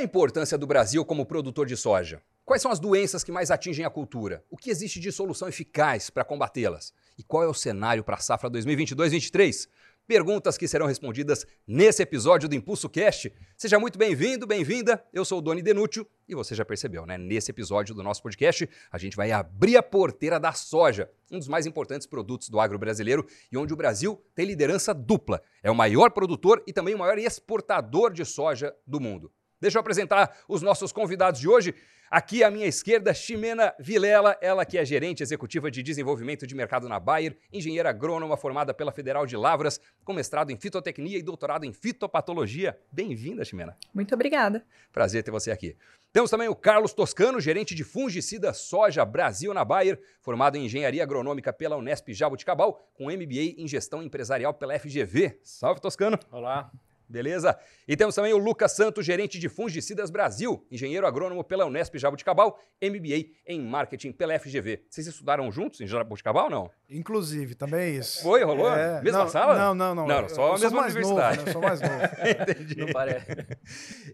a importância do Brasil como produtor de soja? Quais são as doenças que mais atingem a cultura? O que existe de solução eficaz para combatê-las? E qual é o cenário para a safra 2022-23? Perguntas que serão respondidas nesse episódio do Impulso Cast. Seja muito bem-vindo, bem-vinda. Eu sou o Doni Denútil e você já percebeu, né? Nesse episódio do nosso podcast, a gente vai abrir a porteira da soja, um dos mais importantes produtos do agro brasileiro e onde o Brasil tem liderança dupla. É o maior produtor e também o maior exportador de soja do mundo. Deixa eu apresentar os nossos convidados de hoje. Aqui à minha esquerda, Ximena Vilela, ela que é gerente executiva de desenvolvimento de mercado na Bayer, engenheira agrônoma formada pela Federal de Lavras, com mestrado em fitotecnia e doutorado em fitopatologia. Bem-vinda, Ximena. Muito obrigada. Prazer ter você aqui. Temos também o Carlos Toscano, gerente de fungicida soja Brasil na Bayer, formado em engenharia agronômica pela Unesp Jabuticabal, com MBA em gestão empresarial pela FGV. Salve, Toscano. Olá. Beleza? E temos também o Lucas Santos, gerente de fungicidas Brasil, engenheiro agrônomo pela Unesp Jabuticabal, MBA em marketing pela FGV. Vocês estudaram juntos em Jabuticabal ou não? Inclusive, também é isso. Foi, rolou? É, mesma não, só Não, não, não. Não, só a mesma universidade. Novo, né? Sou mais novo. Entendi. Não parece.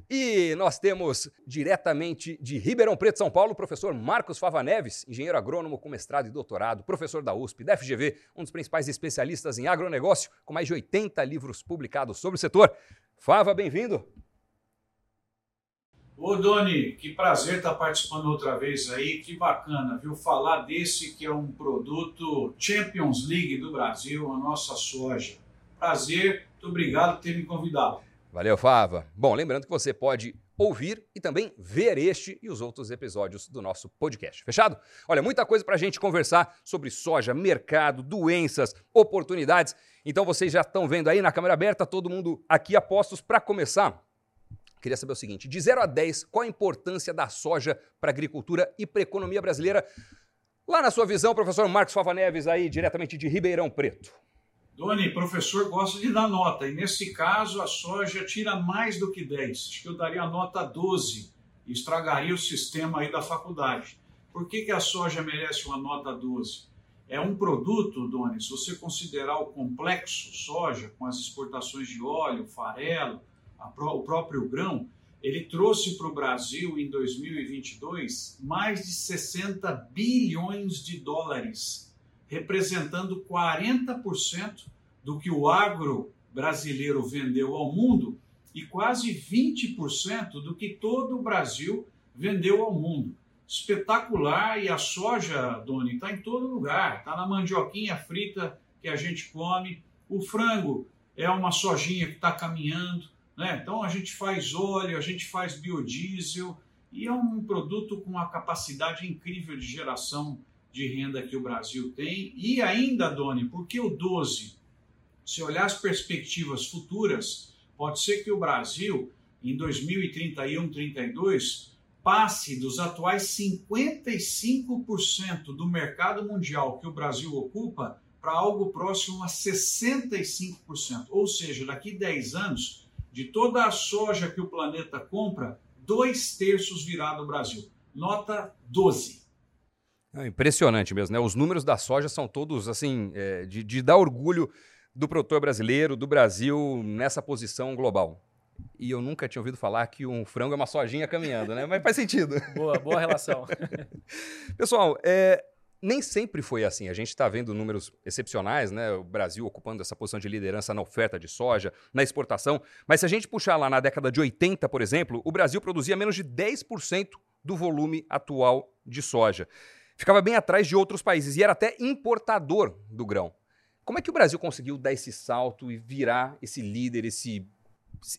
E nós temos diretamente de Ribeirão Preto, São Paulo, o professor Marcos Fava Neves, engenheiro agrônomo com mestrado e doutorado, professor da USP, da FGV, um dos principais especialistas em agronegócio, com mais de 80 livros publicados sobre o setor. Fava, bem-vindo. Ô Doni, que prazer estar participando outra vez aí, que bacana, viu? Falar desse que é um produto Champions League do Brasil, a nossa soja. Prazer, muito obrigado por ter me convidado. Valeu, Fava. Bom, lembrando que você pode ouvir e também ver este e os outros episódios do nosso podcast. Fechado? Olha, muita coisa para a gente conversar sobre soja, mercado, doenças, oportunidades. Então vocês já estão vendo aí na câmera aberta, todo mundo aqui a postos para começar. Queria saber o seguinte: de 0 a 10, qual a importância da soja para a agricultura e para a economia brasileira? Lá na sua visão, professor Marcos Fava Neves, aí diretamente de Ribeirão Preto. Doni, professor gosta de dar nota, e nesse caso a soja tira mais do que 10. Acho que eu daria a nota 12 e estragaria o sistema aí da faculdade. Por que, que a soja merece uma nota 12? É um produto, Doni, se você considerar o complexo soja, com as exportações de óleo, farelo, o próprio grão, ele trouxe para o Brasil em 2022 mais de 60 bilhões de dólares, representando 40% do que o agro brasileiro vendeu ao mundo e quase 20% do que todo o Brasil vendeu ao mundo. Espetacular e a soja, Doni, está em todo lugar. Está na mandioquinha frita que a gente come. O frango é uma sojinha que está caminhando. Né? Então a gente faz óleo, a gente faz biodiesel e é um produto com uma capacidade incrível de geração de renda que o Brasil tem. E ainda, Doni, porque o 12, se olhar as perspectivas futuras, pode ser que o Brasil, em 2031, 32, passe dos atuais 55% do mercado mundial que o Brasil ocupa para algo próximo a 65%. Ou seja, daqui 10 anos, de toda a soja que o planeta compra, dois terços virá do Brasil. Nota 12. É impressionante mesmo, né? Os números da soja são todos assim, é, de, de dar orgulho do produtor brasileiro, do Brasil nessa posição global. E eu nunca tinha ouvido falar que um frango é uma sojinha caminhando, né? Mas faz sentido. Boa, boa relação. Pessoal, é, nem sempre foi assim. A gente está vendo números excepcionais, né? O Brasil ocupando essa posição de liderança na oferta de soja, na exportação. Mas se a gente puxar lá na década de 80, por exemplo, o Brasil produzia menos de 10% do volume atual de soja. Ficava bem atrás de outros países e era até importador do grão. Como é que o Brasil conseguiu dar esse salto e virar esse líder, esse,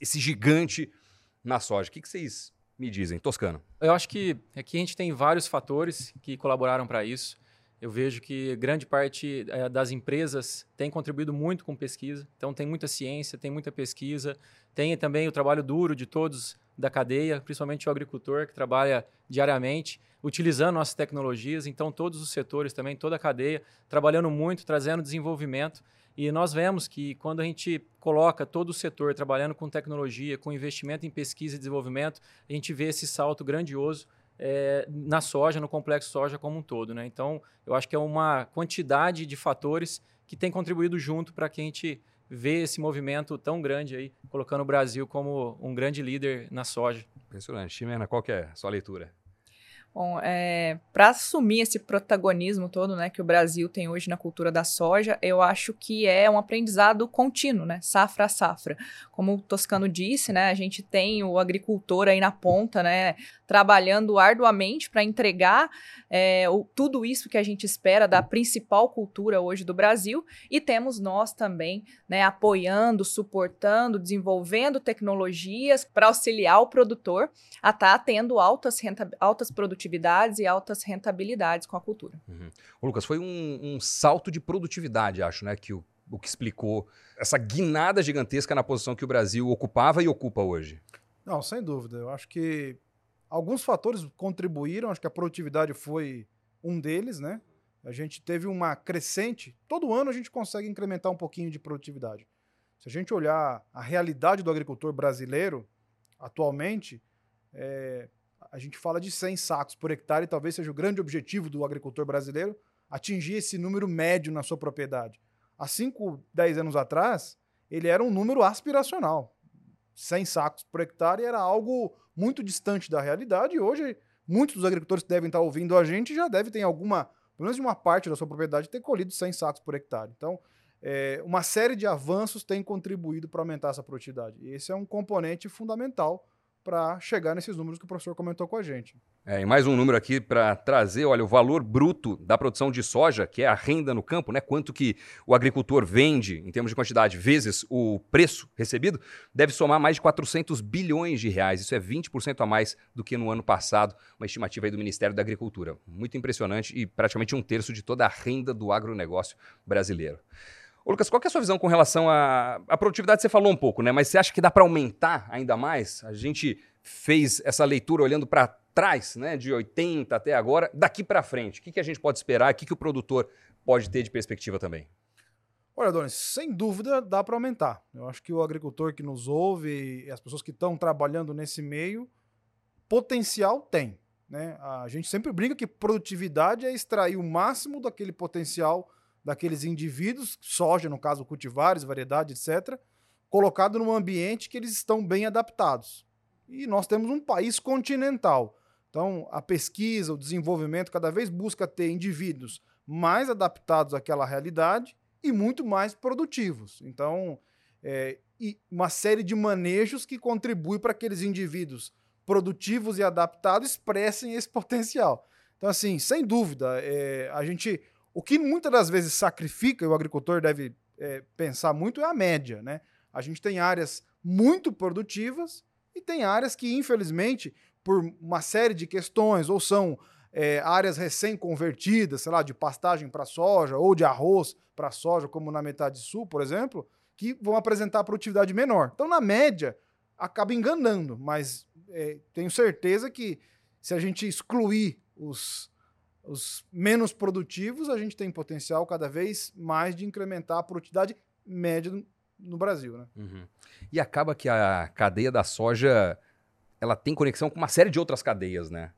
esse gigante na soja? O que, que vocês me dizem? Toscano. Eu acho que aqui a gente tem vários fatores que colaboraram para isso. Eu vejo que grande parte é, das empresas tem contribuído muito com pesquisa, então tem muita ciência, tem muita pesquisa, tem também o trabalho duro de todos da cadeia, principalmente o agricultor que trabalha diariamente utilizando nossas tecnologias, então todos os setores também, toda a cadeia, trabalhando muito, trazendo desenvolvimento. E nós vemos que quando a gente coloca todo o setor trabalhando com tecnologia, com investimento em pesquisa e desenvolvimento, a gente vê esse salto grandioso é, na soja, no complexo soja como um todo. Né? Então, eu acho que é uma quantidade de fatores que tem contribuído junto para que a gente ver esse movimento tão grande aí, colocando o Brasil como um grande líder na soja. Impressionante. Ximena, qual que é a sua leitura? Bom, é, para assumir esse protagonismo todo né, que o Brasil tem hoje na cultura da soja, eu acho que é um aprendizado contínuo, né, safra a safra. Como o Toscano disse, né, a gente tem o agricultor aí na ponta, né, trabalhando arduamente para entregar é, o, tudo isso que a gente espera da principal cultura hoje do Brasil, e temos nós também né, apoiando, suportando, desenvolvendo tecnologias para auxiliar o produtor a estar tá tendo altas, altas produtividades produtividades e altas rentabilidades com a cultura. Uhum. Ô, Lucas, foi um, um, salto de produtividade, acho, né, que o, o que explicou essa guinada gigantesca na posição que o Brasil ocupava e ocupa hoje. Não, sem dúvida. Eu acho que alguns fatores contribuíram, acho que a produtividade foi um deles, né? A gente teve uma crescente, todo ano a gente consegue incrementar um pouquinho de produtividade. Se a gente olhar a realidade do agricultor brasileiro, atualmente, é, a gente fala de 100 sacos por hectare e talvez seja o grande objetivo do agricultor brasileiro atingir esse número médio na sua propriedade. Há 5, 10 anos atrás, ele era um número aspiracional. 100 sacos por hectare era algo muito distante da realidade e hoje muitos dos agricultores que devem estar ouvindo a gente já devem ter alguma, pelo menos de uma parte da sua propriedade, ter colhido 100 sacos por hectare. Então, é, uma série de avanços tem contribuído para aumentar essa produtividade. E esse é um componente fundamental para chegar nesses números que o professor comentou com a gente. É, e mais um número aqui para trazer, olha, o valor bruto da produção de soja, que é a renda no campo, né? Quanto que o agricultor vende em termos de quantidade vezes o preço recebido, deve somar mais de 400 bilhões de reais. Isso é 20% a mais do que no ano passado, uma estimativa aí do Ministério da Agricultura. Muito impressionante e praticamente um terço de toda a renda do agronegócio brasileiro. Ô, Lucas, qual é a sua visão com relação à, à produtividade? Você falou um pouco, né? Mas você acha que dá para aumentar ainda mais? A gente fez essa leitura olhando para trás, né? De 80 até agora. Daqui para frente, o que, que a gente pode esperar? O que, que o produtor pode ter de perspectiva também? Olha, Donis, sem dúvida dá para aumentar. Eu acho que o agricultor que nos ouve e as pessoas que estão trabalhando nesse meio, potencial tem. Né? A gente sempre brinca que produtividade é extrair o máximo daquele potencial daqueles indivíduos, soja, no caso, cultivares, variedade, etc., colocado num ambiente que eles estão bem adaptados. E nós temos um país continental. Então, a pesquisa, o desenvolvimento cada vez busca ter indivíduos mais adaptados àquela realidade e muito mais produtivos. Então, é, e uma série de manejos que contribuem para que aqueles indivíduos produtivos e adaptados expressem esse potencial. Então, assim, sem dúvida, é, a gente o que muitas das vezes sacrifica, e o agricultor deve é, pensar muito, é a média. Né? A gente tem áreas muito produtivas e tem áreas que, infelizmente, por uma série de questões, ou são é, áreas recém-convertidas, sei lá, de pastagem para soja, ou de arroz para soja, como na metade sul, por exemplo, que vão apresentar produtividade menor. Então, na média, acaba enganando, mas é, tenho certeza que se a gente excluir os os menos produtivos, a gente tem potencial cada vez mais de incrementar a produtividade média no Brasil. Né? Uhum. E acaba que a cadeia da soja ela tem conexão com uma série de outras cadeias, né?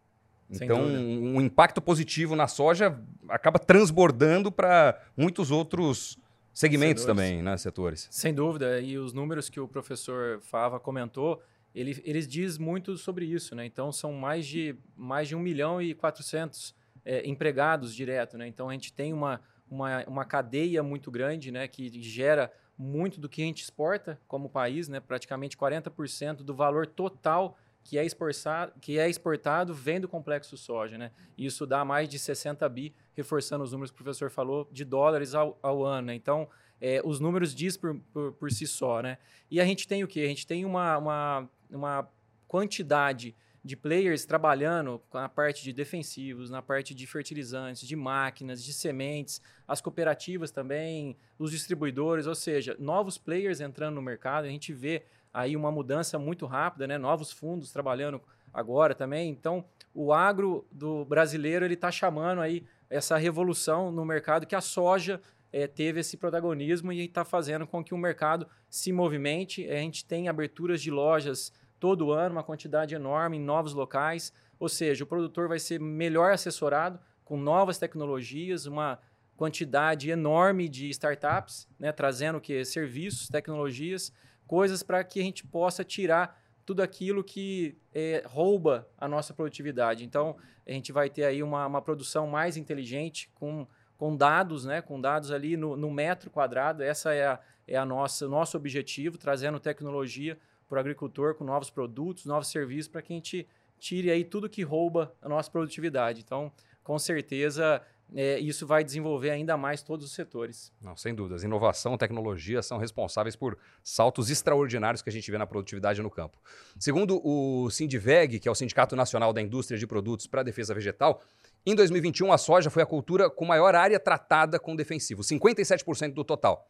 então, um impacto positivo na soja acaba transbordando para muitos outros segmentos setores. também, né? Setores. Sem dúvida. E os números que o professor Fava comentou, ele, eles diz muito sobre isso, né? Então, são mais de, mais de 1 milhão e 400 é, empregados direto, né? Então a gente tem uma, uma, uma cadeia muito grande, né? Que gera muito do que a gente exporta como país, né? Praticamente 40% do valor total que é, exportado, que é exportado vem do complexo soja, né? Isso dá mais de 60 bi, reforçando os números que o professor falou, de dólares ao, ao ano. Né? Então, é, os números diz por, por, por, si só, né? E a gente tem o quê? A gente tem uma, uma, uma quantidade de players trabalhando na parte de defensivos, na parte de fertilizantes, de máquinas, de sementes, as cooperativas também, os distribuidores, ou seja, novos players entrando no mercado. A gente vê aí uma mudança muito rápida, né? Novos fundos trabalhando agora também. Então, o agro do brasileiro ele está chamando aí essa revolução no mercado que a soja é, teve esse protagonismo e está fazendo com que o mercado se movimente. A gente tem aberturas de lojas todo ano, uma quantidade enorme em novos locais. Ou seja, o produtor vai ser melhor assessorado com novas tecnologias, uma quantidade enorme de startups, né, trazendo que serviços, tecnologias, coisas para que a gente possa tirar tudo aquilo que é, rouba a nossa produtividade. Então, a gente vai ter aí uma, uma produção mais inteligente, com, com dados, né, com dados ali no, no metro quadrado. Essa é a, é a nossa nosso objetivo, trazendo tecnologia para o agricultor com novos produtos, novos serviços, para que a gente tire aí tudo que rouba a nossa produtividade. Então, com certeza, é, isso vai desenvolver ainda mais todos os setores. Não, sem dúvidas. Inovação, tecnologia são responsáveis por saltos extraordinários que a gente vê na produtividade no campo. Segundo o Sindiveg, que é o Sindicato Nacional da Indústria de Produtos para a Defesa Vegetal, em 2021 a soja foi a cultura com maior área tratada com defensivo, 57% do total.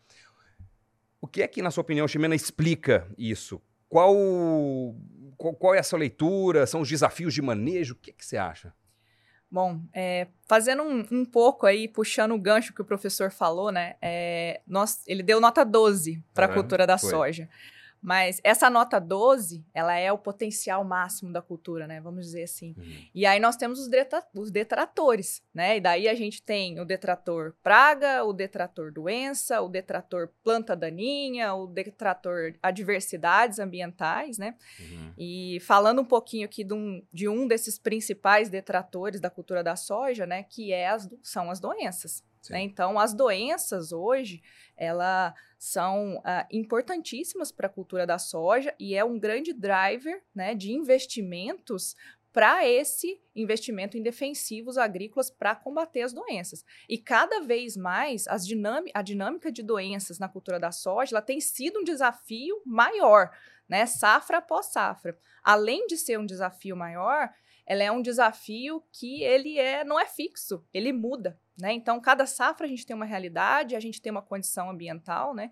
O que é que, na sua opinião, Ximena, explica isso? Qual, qual, qual, é essa leitura? São os desafios de manejo? O que, que você acha? Bom, é, fazendo um, um, pouco aí, puxando o gancho que o professor falou, né? É, nós, ele deu nota 12 para a cultura da foi. soja. Mas essa nota 12, ela é o potencial máximo da cultura, né? Vamos dizer assim. Uhum. E aí nós temos os, os detratores, né? E daí a gente tem o detrator praga, o detrator doença, o detrator planta daninha, o detrator adversidades ambientais, né? Uhum. E falando um pouquinho aqui de um, de um desses principais detratores da cultura da soja, né? Que é as, são as doenças. Né? Então, as doenças hoje, elas são uh, importantíssimas para a cultura da soja e é um grande driver né, de investimentos para esse investimento em defensivos agrícolas para combater as doenças. E cada vez mais a dinâmica de doenças na cultura da soja ela tem sido um desafio maior, né? Safra após safra. Além de ser um desafio maior, ela é um desafio que ele é não é fixo, ele muda, né? Então cada safra a gente tem uma realidade, a gente tem uma condição ambiental, né?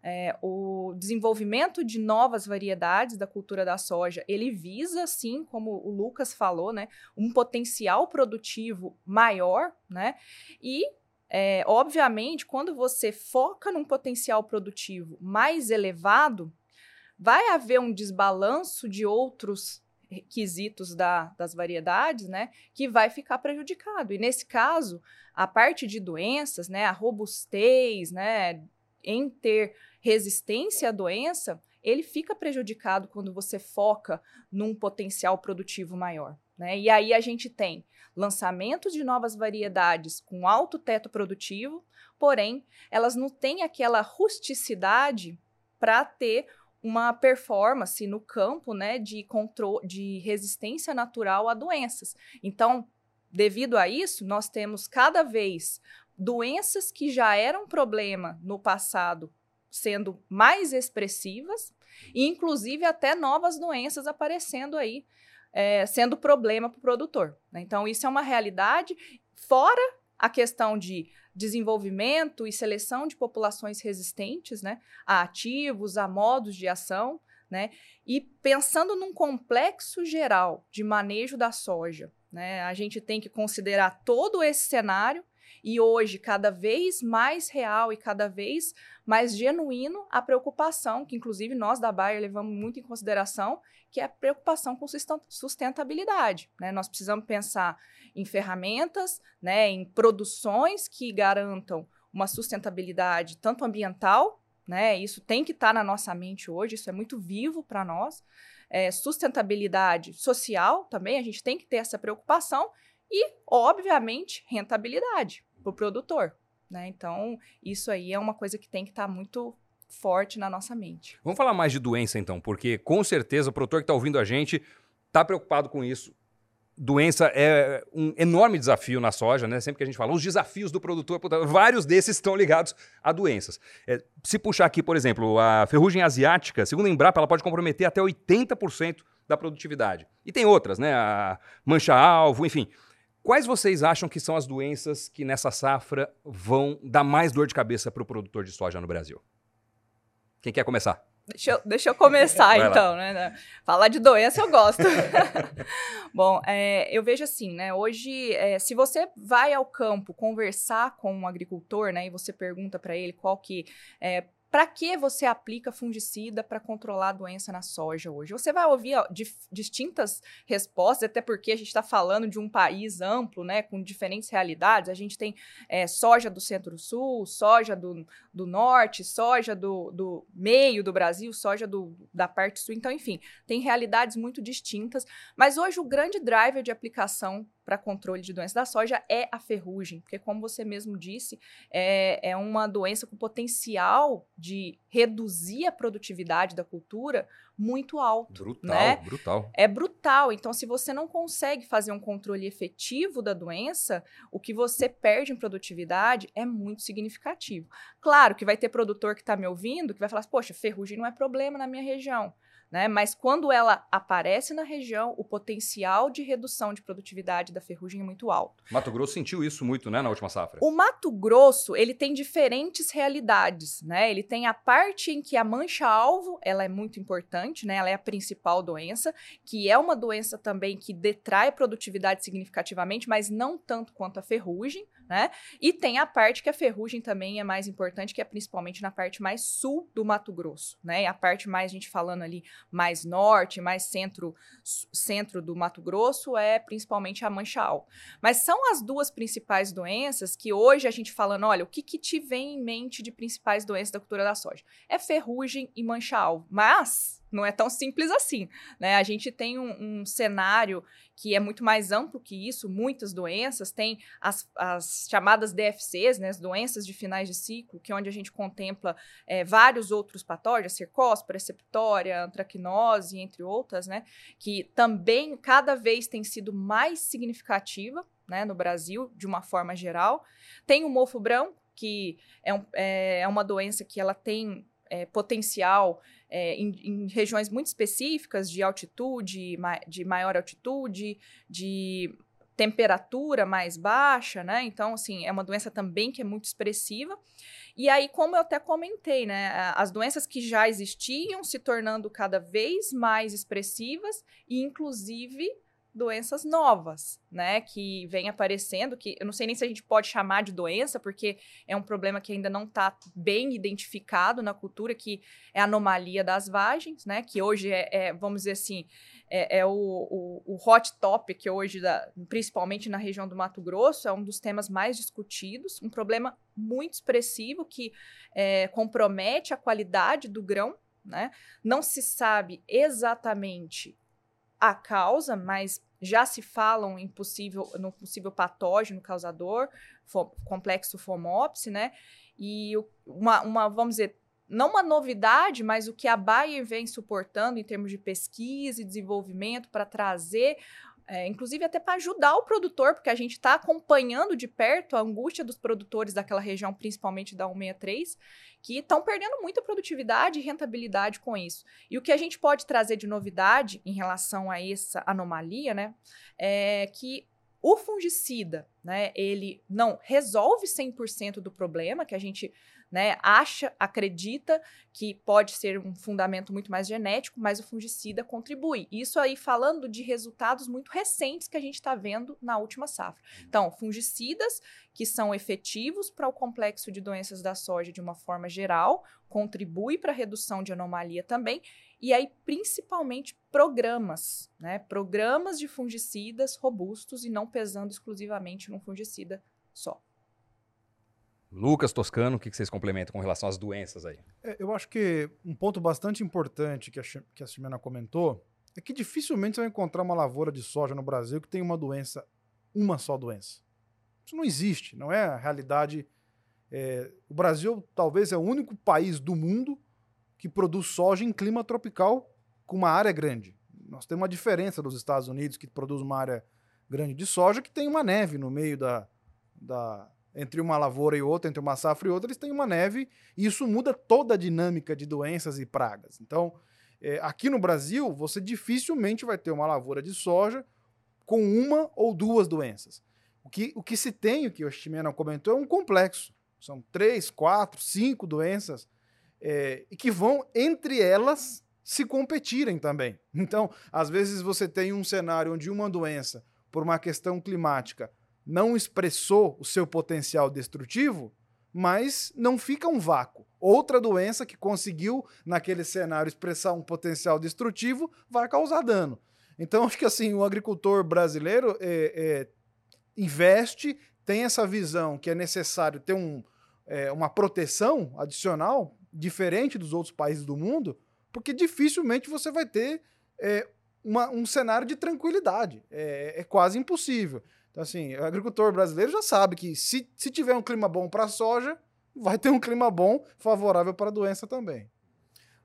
É, o desenvolvimento de novas variedades da cultura da soja, ele visa, sim, como o Lucas falou, né, um potencial produtivo maior, né? E é, obviamente, quando você foca num potencial produtivo mais elevado, vai haver um desbalanço de outros requisitos da, das variedades, né, que vai ficar prejudicado. E nesse caso, a parte de doenças, né, a robustez, né, em ter resistência à doença, ele fica prejudicado quando você foca num potencial produtivo maior. Né? E aí a gente tem lançamentos de novas variedades com alto teto produtivo, porém, elas não têm aquela rusticidade para ter uma performance no campo né, de controle de resistência natural a doenças. Então, devido a isso, nós temos cada vez doenças que já eram problema no passado sendo mais expressivas, e inclusive até novas doenças aparecendo aí, é, sendo problema para o produtor. Né? Então, isso é uma realidade, fora a questão de desenvolvimento e seleção de populações resistentes, né, a ativos, a modos de ação, né, e pensando num complexo geral de manejo da soja, né, a gente tem que considerar todo esse cenário e hoje cada vez mais real e cada vez mais genuíno a preocupação que inclusive nós da Bayer levamos muito em consideração, que é a preocupação com sustentabilidade, né? Nós precisamos pensar em ferramentas, né, em produções que garantam uma sustentabilidade tanto ambiental, né, isso tem que estar tá na nossa mente hoje, isso é muito vivo para nós. É, sustentabilidade social também, a gente tem que ter essa preocupação e, obviamente, rentabilidade para o produtor. Né? Então, isso aí é uma coisa que tem que estar tá muito forte na nossa mente. Vamos falar mais de doença, então, porque com certeza o produtor que está ouvindo a gente está preocupado com isso doença é um enorme desafio na soja, né? Sempre que a gente fala, os desafios do produtor, vários desses estão ligados a doenças. É, se puxar aqui, por exemplo, a ferrugem asiática, segundo a Embrapa, ela pode comprometer até 80% da produtividade. E tem outras, né? A mancha-alvo, enfim. Quais vocês acham que são as doenças que nessa safra vão dar mais dor de cabeça para o produtor de soja no Brasil? Quem quer começar? Deixa eu, deixa eu começar, então, né? Falar de doença eu gosto. Bom, é, eu vejo assim, né? Hoje, é, se você vai ao campo conversar com um agricultor, né? E você pergunta para ele qual que é, para que você aplica fungicida para controlar a doença na soja hoje? Você vai ouvir ó, distintas respostas, até porque a gente está falando de um país amplo, né, com diferentes realidades. A gente tem é, soja do centro-sul, soja do, do norte, soja do, do meio do Brasil, soja do, da parte sul. Então, enfim, tem realidades muito distintas. Mas hoje o grande driver de aplicação para controle de doença da soja é a ferrugem, porque, como você mesmo disse, é, é uma doença com potencial de reduzir a produtividade da cultura muito alto. Brutal, né? brutal. É brutal. Então, se você não consegue fazer um controle efetivo da doença, o que você perde em produtividade é muito significativo. Claro que vai ter produtor que está me ouvindo que vai falar: poxa, ferrugem não é problema na minha região né? Mas quando ela aparece na região, o potencial de redução de produtividade da ferrugem é muito alto. Mato Grosso sentiu isso muito, né, na última safra. O Mato Grosso, ele tem diferentes realidades, né? Ele tem a parte em que a mancha-alvo, ela é muito importante, né? Ela é a principal doença, que é uma doença também que detrai produtividade significativamente, mas não tanto quanto a ferrugem, né? E tem a parte que a ferrugem também é mais importante, que é principalmente na parte mais sul do Mato Grosso, né? A parte mais, a gente falando ali, mais norte, mais centro, centro do Mato Grosso, é principalmente a mancha-al. Mas são as duas principais doenças que hoje a gente falando, olha, o que, que te vem em mente de principais doenças da cultura da soja? É ferrugem e mancha-al. Mas não é tão simples assim, né? A gente tem um, um, cenário que é muito mais amplo que isso, muitas doenças, tem as, as chamadas DFCs, né, as doenças de finais de ciclo, que é onde a gente contempla é, vários outros patógenos, cercóspora, receptória, antracnose, entre outras, né, que também cada vez tem sido mais significativa, né, no Brasil, de uma forma geral. Tem o mofo branco, que é, um, é, é uma doença que ela tem é, potencial é, em, em, regiões muito específicas de altitude, de maior altitude, de temperatura mais baixa, né? Então, assim, é uma doença também que é muito expressiva. E aí, como eu até comentei, né? As doenças que já existiam se tornando cada vez mais expressivas e, inclusive, doenças novas, né, que vem aparecendo, que eu não sei nem se a gente pode chamar de doença, porque é um problema que ainda não está bem identificado na cultura, que é a anomalia das vagens, né, que hoje é, é vamos dizer assim, é, é o, o, o, hot topic hoje, da, principalmente na região do Mato Grosso, é um dos temas mais discutidos, um problema muito expressivo que é, compromete a qualidade do grão, né, não se sabe exatamente a causa, mas já se falam em possível, no possível patógeno causador, fo, complexo FOMOPS, né? E uma, uma, vamos dizer, não uma novidade, mas o que a Bayer vem suportando em termos de pesquisa e desenvolvimento para trazer é, inclusive até para ajudar o produtor, porque a gente está acompanhando de perto a angústia dos produtores daquela região, principalmente da 163, que estão perdendo muita produtividade e rentabilidade com isso. E o que a gente pode trazer de novidade em relação a essa anomalia, né, é que o fungicida, né, ele não resolve 100% do problema, que a gente né, acha, acredita que pode ser um fundamento muito mais genético, mas o fungicida contribui. Isso aí falando de resultados muito recentes que a gente está vendo na última safra. Então, fungicidas que são efetivos para o complexo de doenças da soja de uma forma geral, contribui para a redução de anomalia também, e aí principalmente programas, né? Programas de fungicidas robustos e não pesando exclusivamente num fungicida só. Lucas Toscano, o que vocês complementam com relação às doenças aí? É, eu acho que um ponto bastante importante que a, que a Ximena comentou é que dificilmente você vai encontrar uma lavoura de soja no Brasil que tem uma doença, uma só doença. Isso não existe, não é a realidade. É, o Brasil talvez é o único país do mundo que produz soja em clima tropical com uma área grande. Nós temos uma diferença dos Estados Unidos, que produz uma área grande de soja, que tem uma neve no meio da, da, entre uma lavoura e outra, entre uma safra e outra, eles têm uma neve, e isso muda toda a dinâmica de doenças e pragas. Então, é, aqui no Brasil, você dificilmente vai ter uma lavoura de soja com uma ou duas doenças. O que, o que se tem, o que o Chimena comentou, é um complexo. São três, quatro, cinco doenças é, e que vão, entre elas, se competirem também. Então, às vezes você tem um cenário onde uma doença, por uma questão climática, não expressou o seu potencial destrutivo, mas não fica um vácuo. Outra doença que conseguiu, naquele cenário, expressar um potencial destrutivo, vai causar dano. Então, acho que assim, o agricultor brasileiro é, é, investe, tem essa visão que é necessário ter um, é, uma proteção adicional, diferente dos outros países do mundo, porque dificilmente você vai ter é, uma, um cenário de tranquilidade. É, é, quase impossível. Então, assim, o agricultor brasileiro já sabe que se, se tiver um clima bom para a soja, vai ter um clima bom, favorável para a doença também.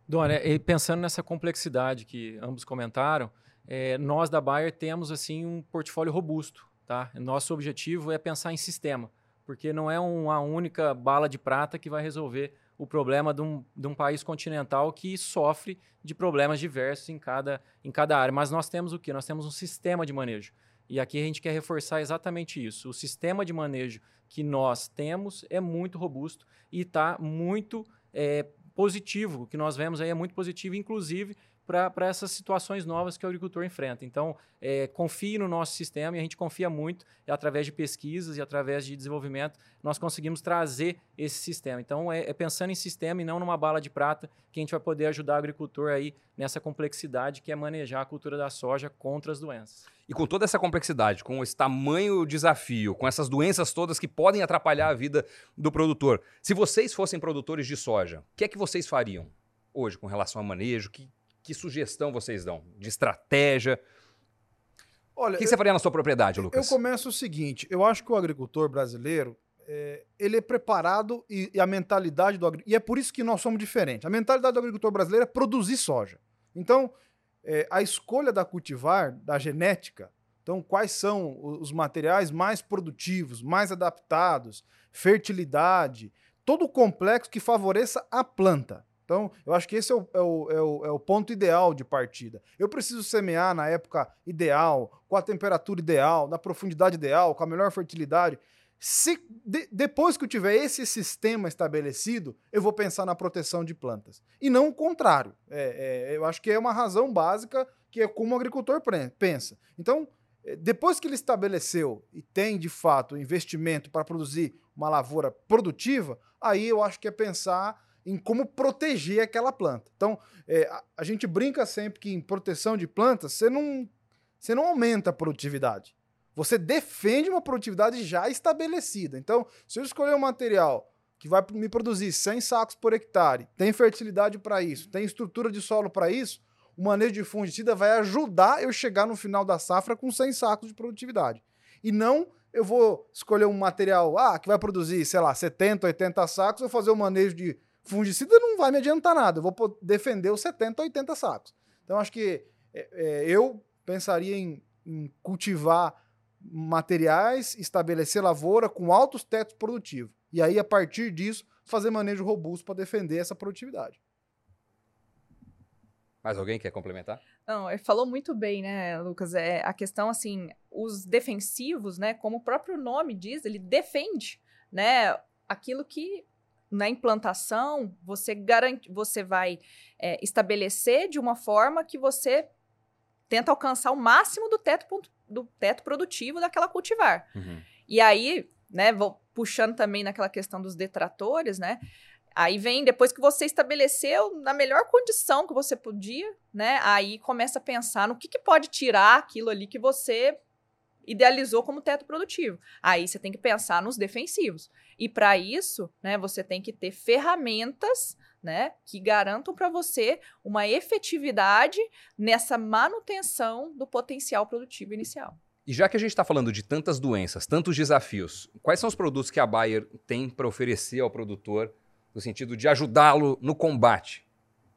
Dona, pensando nessa complexidade que ambos comentaram, é, nós da Bayer temos assim um portfólio robusto. Tá? Nosso objetivo é pensar em sistema, porque não é uma única bala de prata que vai resolver o problema de um, de um país continental que sofre de problemas diversos em cada, em cada área. Mas nós temos o quê? Nós temos um sistema de manejo. E aqui a gente quer reforçar exatamente isso. O sistema de manejo que nós temos é muito robusto e está muito é, positivo. O que nós vemos aí é muito positivo, inclusive para essas situações novas que o agricultor enfrenta. Então, é, confie no nosso sistema e a gente confia muito, e através de pesquisas e através de desenvolvimento, nós conseguimos trazer esse sistema. Então, é, é, pensando em sistema e não numa bala de prata que a gente vai poder ajudar o agricultor aí nessa complexidade que é manejar a cultura da soja contra as doenças. E com toda essa complexidade, com esse tamanho desafio, com essas doenças todas que podem atrapalhar a vida do produtor, se vocês fossem produtores de soja, o que é que vocês fariam hoje com relação ao manejo? Que, que sugestão vocês dão de estratégia? Olha, o que, eu, você faria na sua propriedade, Lucas? Eu começo o seguinte: eu acho que o agricultor brasileiro é, ele é preparado e, e a mentalidade do agricultor. E é por isso que nós somos diferentes. A mentalidade do agricultor brasileiro é produzir soja. Então, é, a escolha da cultivar, da genética, então, quais são os materiais mais produtivos, mais adaptados, fertilidade, todo o complexo que favoreça a planta. Então, eu acho que esse é o, é, o, é, o, é o, ponto ideal de partida. Eu preciso semear na época ideal, com a temperatura ideal, na profundidade ideal, com a melhor fertilidade. Se de, depois que eu tiver esse sistema estabelecido, eu vou pensar na proteção de plantas. E não o contrário. É, é, eu acho que é uma razão básica que é como o agricultor pensa. Então, é, depois que ele estabeleceu e tem de fato investimento para produzir uma lavoura produtiva, aí eu acho que é pensar em como proteger aquela planta. Então, é, a, a, gente brinca sempre que em proteção de plantas, você não, você não aumenta a produtividade. Você defende uma produtividade já estabelecida. Então, se eu escolher um material que vai me produzir 100 sacos por hectare, tem fertilidade para isso, tem estrutura de solo para isso, o manejo de fungicida vai ajudar eu chegar no final da safra com 100 sacos de produtividade. E não eu vou escolher um material ah, que vai produzir, sei lá, 70, 80 sacos, eu fazer o um manejo de fungicida não vai me adiantar nada. Eu vou defender os 70, 80 sacos. Então, acho que é, é, eu pensaria em, em, cultivar materiais, estabelecer lavoura com altos tetos produtivos. E aí, a partir disso, fazer manejo robusto para defender essa produtividade. Mais alguém quer complementar? Não, ele falou muito bem, né, Lucas? É, a questão, assim, os defensivos, né, como o próprio nome diz, ele defende, né, aquilo que na implantação, você garante, você vai é, estabelecer de uma forma que você tenta alcançar o máximo do teto, do teto produtivo daquela cultivar. Uhum. E aí, né, vou puxando também naquela questão dos detratores, né? Aí vem, depois que você estabeleceu na melhor condição que você podia, né? Aí começa a pensar no que, que pode tirar aquilo ali que você idealizou como teto produtivo. Aí você tem que pensar nos defensivos. E para isso, né, você tem que ter ferramentas né, que garantam para você uma efetividade nessa manutenção do potencial produtivo inicial. E já que a gente está falando de tantas doenças, tantos desafios, quais são os produtos que a Bayer tem para oferecer ao produtor no sentido de ajudá-lo no combate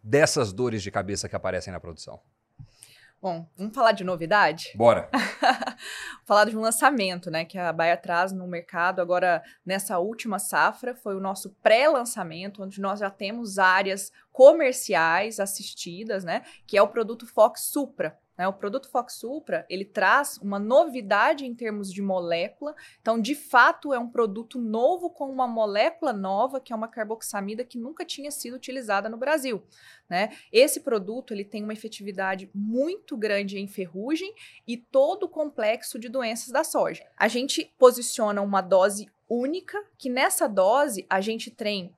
dessas dores de cabeça que aparecem na produção? Bom, vamos falar de novidade? Bora! falar de um lançamento, né, que a Bayer traz no mercado agora nessa última safra, foi o nosso pré-lançamento, onde nós já temos áreas comerciais assistidas, né, que é o produto Fox Supra. Né? O produto Fox Supra, ele traz uma novidade em termos de molécula. Então, de fato, é um produto novo com uma molécula nova, que é uma carboxamida que nunca tinha sido utilizada no Brasil. Né? Esse produto ele tem uma efetividade muito grande em ferrugem e todo o complexo de doenças da soja. A gente posiciona uma dose única, que nessa dose a gente tem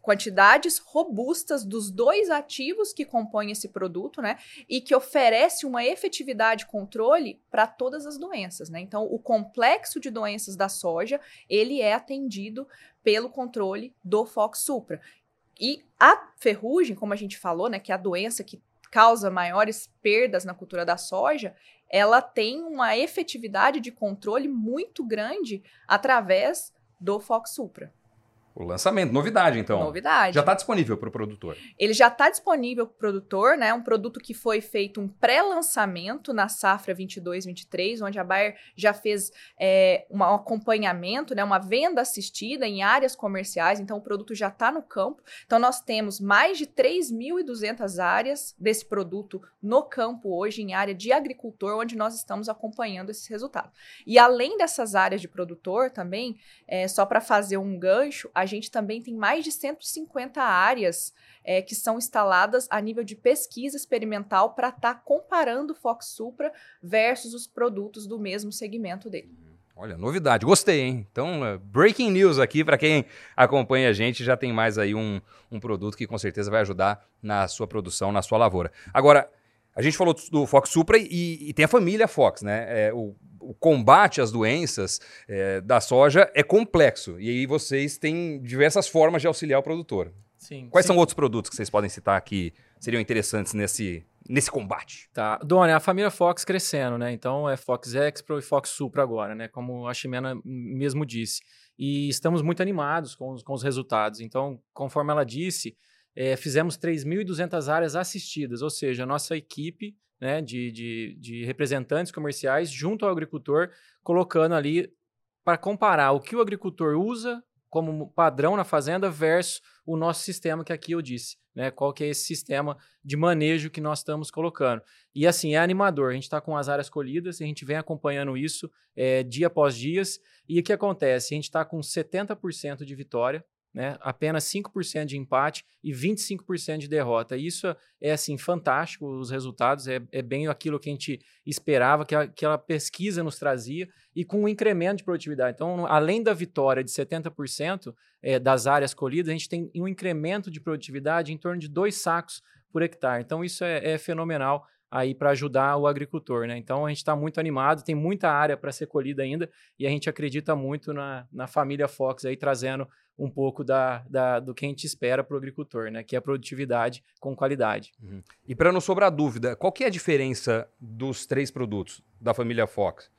quantidades robustas dos dois ativos que compõem esse produto, né? E que oferece uma efetividade controle para todas as doenças, né? Então, o complexo de doenças da soja, ele é atendido pelo controle do Fox Supra. E a ferrugem, como a gente falou, né, que é a doença que causa maiores perdas na cultura da soja, ela tem uma efetividade de controle muito grande através do Fox Supra. O lançamento, novidade então. Novidade. Já está disponível para o produtor. Ele já está disponível para o produtor, né? Um produto que foi feito um pré-lançamento na safra 22-23, onde a Bayer já fez é, um acompanhamento, né? Uma venda assistida em áreas comerciais. Então o produto já está no campo. Então nós temos mais de 3.200 áreas desse produto no campo hoje em área de agricultor, onde nós estamos acompanhando esse resultado. E além dessas áreas de produtor também, é, só para fazer um gancho, a gente também tem mais de 150 áreas é, que são instaladas a nível de pesquisa experimental para estar tá comparando o Fox Supra versus os produtos do mesmo segmento dele. Olha, novidade, gostei, hein? Então, uh, breaking news aqui para quem acompanha a gente, já tem mais aí um, um produto que com certeza vai ajudar na sua produção, na sua lavoura. Agora, a gente falou do Fox Supra e, e tem a família Fox, né? É, o o combate às doenças é, da soja é complexo. E aí vocês têm diversas formas de auxiliar o produtor. Sim, Quais sim. são outros produtos que vocês podem citar que seriam interessantes nesse, nesse combate? Tá. Dona, a família Fox crescendo, né? Então é Fox Expro e Fox Supra agora, né? Como a Ximena mesmo disse. E estamos muito animados com os, com os resultados. Então, conforme ela disse, é, fizemos 3.200 áreas assistidas, ou seja, a nossa equipe né, de, de, de representantes comerciais junto ao agricultor, colocando ali para comparar o que o agricultor usa como padrão na fazenda versus o nosso sistema que aqui eu disse, né? Qual que é esse sistema de manejo que nós estamos colocando. E assim, é animador, a gente está com as áreas colhidas, a gente vem acompanhando isso é, dia após dias, e o que acontece? A gente está com 70% de vitória, né? Apenas 5% de empate e 25% de derrota. Isso é assim fantástico, os resultados é, é bem aquilo que a gente esperava, que, a, aquela pesquisa nos trazia e com um incremento de produtividade. Então, além da vitória de 70% é, das áreas colhidas, a gente tem um incremento de produtividade em torno de dois sacos por hectare. Então, isso é, é fenomenal aí para ajudar o agricultor, né? Então a gente está muito animado, tem muita área para ser colhida ainda e a gente acredita muito na, na família Fox aí trazendo um pouco da, da, do que a gente espera para o agricultor, né? Que é a produtividade com qualidade. Uhum. E para não sobrar dúvida, qual que é a diferença dos três produtos da família Fox?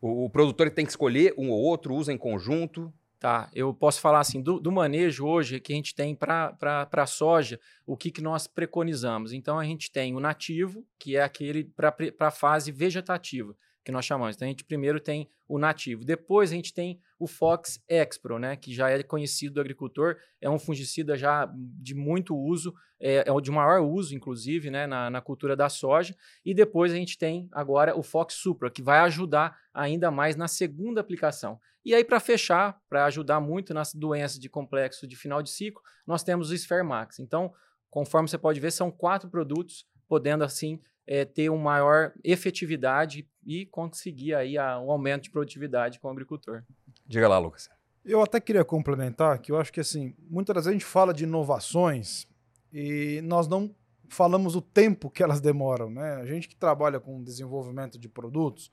O, o produtor tem que escolher um ou outro, usa em conjunto? Tá, eu posso falar assim, do, do manejo hoje que a gente tem para a soja, o que, que nós preconizamos? Então, a gente tem o nativo, que é aquele para a fase vegetativa que nós chamamos. Então a gente primeiro tem o nativo, depois a gente tem o Fox Expro, né, que já é conhecido do agricultor, é um fungicida já de muito uso, é, é de maior uso, inclusive, né, na, na, cultura da soja, e depois a gente tem agora o Fox Supra, que vai ajudar ainda mais na segunda aplicação. E aí, para fechar, para ajudar muito nas doenças de complexo de final de ciclo, nós temos o Sfermax. Então, conforme você pode ver, são quatro produtos, podendo assim é, ter uma maior efetividade e conseguir aí a, um aumento de produtividade com o agricultor. Diga lá, Lucas. Eu até queria complementar que eu acho que assim, muitas vezes a gente fala de inovações e nós não falamos o tempo que elas demoram, né? A gente que trabalha com desenvolvimento de produtos,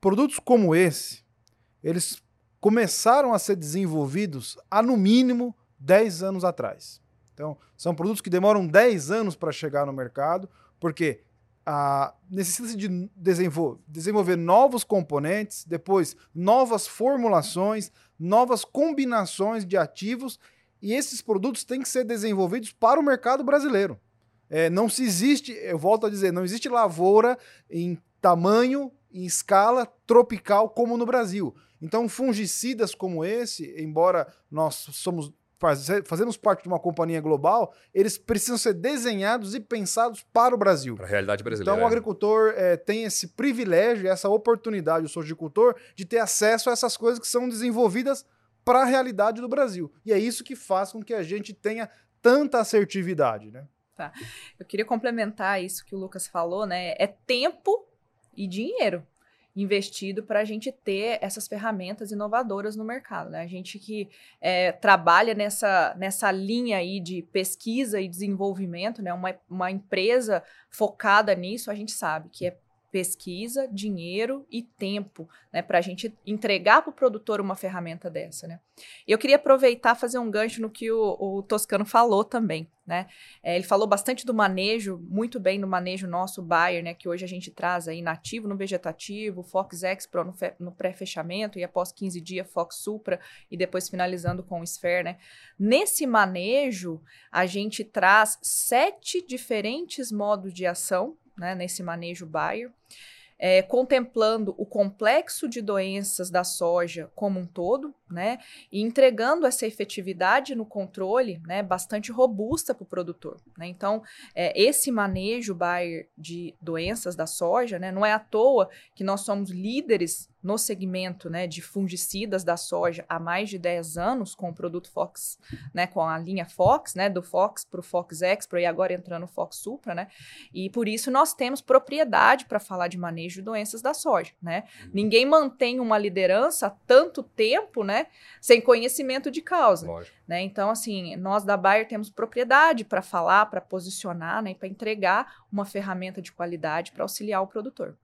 produtos como esse, eles começaram a ser desenvolvidos há no mínimo 10 anos atrás. Então, são produtos que demoram 10 anos para chegar no mercado, porque a necessita de desenvolver, desenvolver novos componentes, depois novas formulações, novas combinações de ativos, e esses produtos têm que ser desenvolvidos para o mercado brasileiro. É, não se existe, eu volto a dizer, não existe lavoura em tamanho, em escala tropical como no Brasil. Então, fungicidas como esse, embora nós somos fazemos parte de uma companhia global, eles precisam ser desenhados e pensados para o Brasil. Para a realidade brasileira. Então, o agricultor é, tem esse privilégio, essa oportunidade, o sojicultor, de ter acesso a essas coisas que são desenvolvidas para a realidade do Brasil. E é isso que faz com que a gente tenha tanta assertividade, né? Tá. Eu queria complementar isso que o Lucas falou, né? É tempo e dinheiro. Investido para a gente ter essas ferramentas inovadoras no mercado. Né? A gente que é, trabalha nessa, nessa linha aí de pesquisa e desenvolvimento, né? uma, uma empresa focada nisso, a gente sabe que é pesquisa, dinheiro e tempo, né, para a gente entregar para o produtor uma ferramenta dessa, né. Eu queria aproveitar fazer um gancho no que o, o Toscano falou também, né. É, ele falou bastante do manejo, muito bem do manejo nosso Bayer, né, que hoje a gente traz aí nativo no vegetativo, Fox Expro no, no pré-fechamento e após 15 dias Fox Supra e depois finalizando com o Sphere, né. Nesse manejo, a gente traz sete diferentes modos de ação né, nesse manejo Bayer, é, contemplando o complexo de doenças da soja como um todo, né, e entregando essa efetividade no controle, né, bastante robusta para o produtor. Né? Então, é, esse manejo Bayer de doenças da soja, né, não é à toa que nós somos líderes no segmento né, de fungicidas da soja há mais de 10 anos com o produto Fox, né, com a linha Fox, né, do Fox para o Fox Expro e agora entrando o Fox Supra, né, e por isso nós temos propriedade para falar de manejo de doenças da soja, né. Uhum. Ninguém mantém uma liderança há tanto tempo, né, sem conhecimento de causa, Lógico. né. Então, assim, nós da Bayer temos propriedade para falar, para posicionar, né, para entregar uma ferramenta de qualidade para auxiliar o produtor.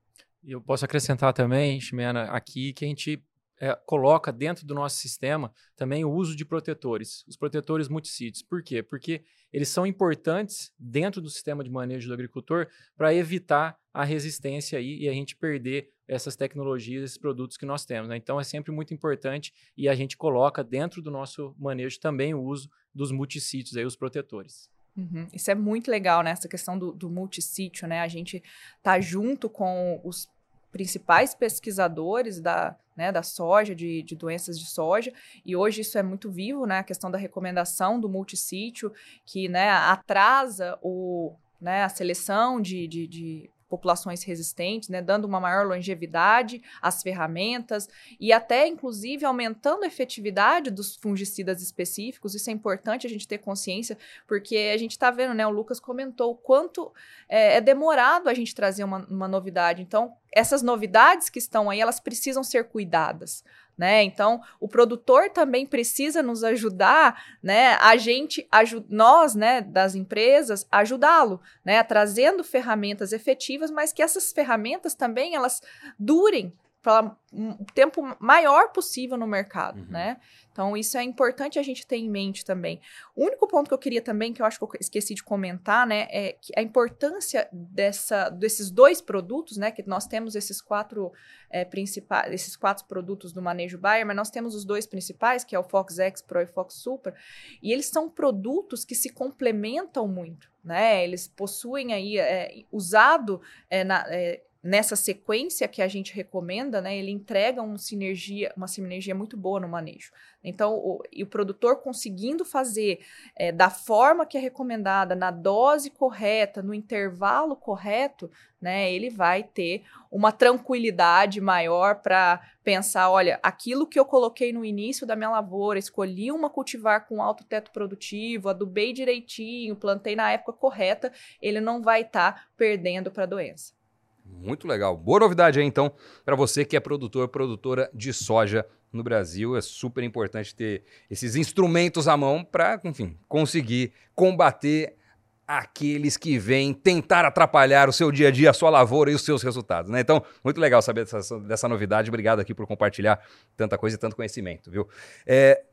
Eu posso acrescentar também, Ximena, aqui que a gente é, coloca dentro do nosso sistema também o uso de protetores, os protetores multissítios. Por quê? Porque eles são importantes dentro do sistema de manejo do agricultor para evitar a resistência aí e a gente perder essas tecnologias, esses produtos que nós temos. Né? Então é sempre muito importante e a gente coloca dentro do nosso manejo também o uso dos multissítios, aí, os protetores. Uhum. Isso é muito legal, né? Essa questão do, do multissítio, né? A gente tá junto com os principais pesquisadores da, né, da soja, de, de doenças de soja, e hoje isso é muito vivo, né? A questão da recomendação do multissítio, que né, atrasa o, né, a seleção de, de, de populações resistentes, né, dando uma maior longevidade às ferramentas e até, inclusive, aumentando a efetividade dos fungicidas específicos. Isso é importante a gente ter consciência, porque a gente está vendo, né, o Lucas comentou o quanto é, é demorado a gente trazer uma, uma novidade. Então, essas novidades que estão aí, elas precisam ser cuidadas né? Então, o produtor também precisa nos ajudar, né? A gente, nós, né, das empresas, ajudá-lo, né? Trazendo ferramentas efetivas, mas que essas ferramentas também elas durem um tempo maior possível no mercado, uhum. né? Então, isso é importante a gente ter em mente também. O único ponto que eu queria também, que eu acho que eu esqueci de comentar, né, é a importância dessa, desses dois produtos, né, que nós temos esses quatro é, principais, esses quatro produtos do manejo Bayer, mas nós temos os dois principais, que é o Fox X Pro e Fox Super, e eles são produtos que se complementam muito, né? Eles possuem aí é, usado é, na, é, nessa sequência que a gente recomenda, né, ele entrega um sinergia, uma sinergia muito boa no manejo. Então, o, e o produtor conseguindo fazer é, da forma que é recomendada, na dose correta, no intervalo correto, né, ele vai ter uma tranquilidade maior para pensar, olha, aquilo que eu coloquei no início da minha lavoura, escolhi uma cultivar com alto teto produtivo, adubei direitinho, plantei na época correta, ele não vai estar tá perdendo para a doença. Muito legal. Boa novidade aí, então, para você que é produtor, produtora de soja no Brasil. É super importante ter esses instrumentos à mão para, enfim, conseguir combater aqueles que vêm tentar atrapalhar o seu dia a dia, a sua lavoura e os seus resultados, né? Então, muito legal saber dessa, dessa novidade. Obrigado aqui por compartilhar tanta coisa e tanto conhecimento, viu? É,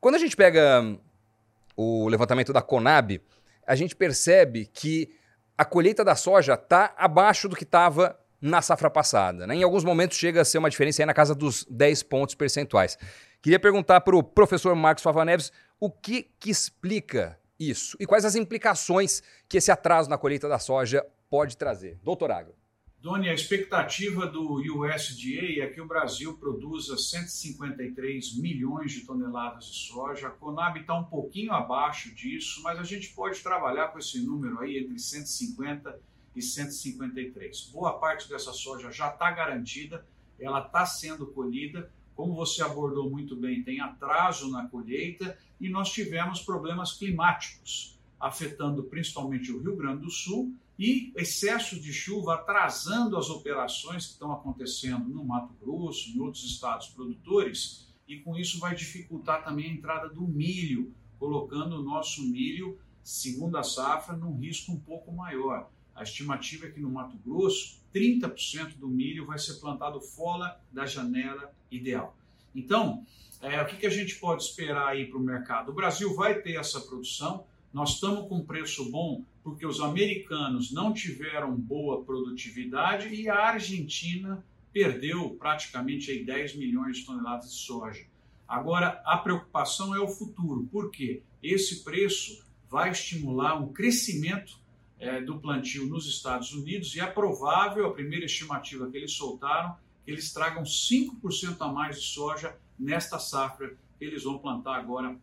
quando a gente pega o levantamento da Conab, a gente percebe que a colheita da soja está abaixo do que estava na safra passada. Né? Em alguns momentos chega a ser uma diferença aí na casa dos 10 pontos percentuais. Queria perguntar para o professor Marcos Favaneves o que, que explica isso e quais as implicações que esse atraso na colheita da soja pode trazer. Doutor Agro. Doni, a expectativa do USDA é que o Brasil produza 153 milhões de toneladas de soja. A Conab está um pouquinho abaixo disso, mas a gente pode trabalhar com esse número aí entre 150 e 153. Boa parte dessa soja já está garantida, ela está sendo colhida. Como você abordou muito bem, tem atraso na colheita e nós tivemos problemas climáticos afetando principalmente o Rio Grande do Sul e excesso de chuva atrasando as operações que estão acontecendo no Mato Grosso, em outros estados produtores, e com isso vai dificultar também a entrada do milho, colocando o nosso milho, segundo a safra, num risco um pouco maior. A estimativa é que no Mato Grosso, 30% do milho vai ser plantado fora da janela ideal. Então, é, o que, que a gente pode esperar aí para o mercado? O Brasil vai ter essa produção, nós estamos com preço bom porque os americanos não tiveram boa produtividade e a Argentina perdeu praticamente aí 10 milhões de toneladas de soja. Agora, a preocupação é o futuro, porque esse preço vai estimular um crescimento é, do plantio nos Estados Unidos e é provável, a primeira estimativa que eles soltaram, que eles tragam 5% a mais de soja nesta safra que eles vão plantar agora